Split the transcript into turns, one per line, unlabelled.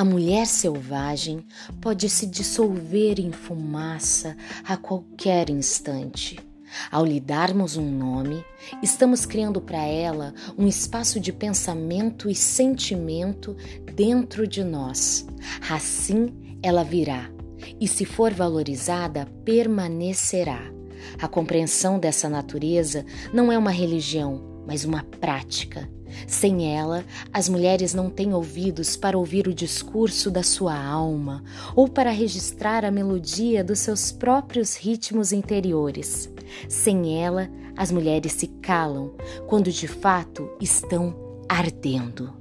A mulher selvagem pode se dissolver em fumaça a qualquer instante. Ao lhe darmos um nome, estamos criando para ela um espaço de pensamento e sentimento dentro de nós. Assim ela virá e, se for valorizada, permanecerá. A compreensão dessa natureza não é uma religião, mas uma prática. Sem ela, as mulheres não têm ouvidos para ouvir o discurso da sua alma ou para registrar a melodia dos seus próprios ritmos interiores. Sem ela, as mulheres se calam quando de fato estão ardendo.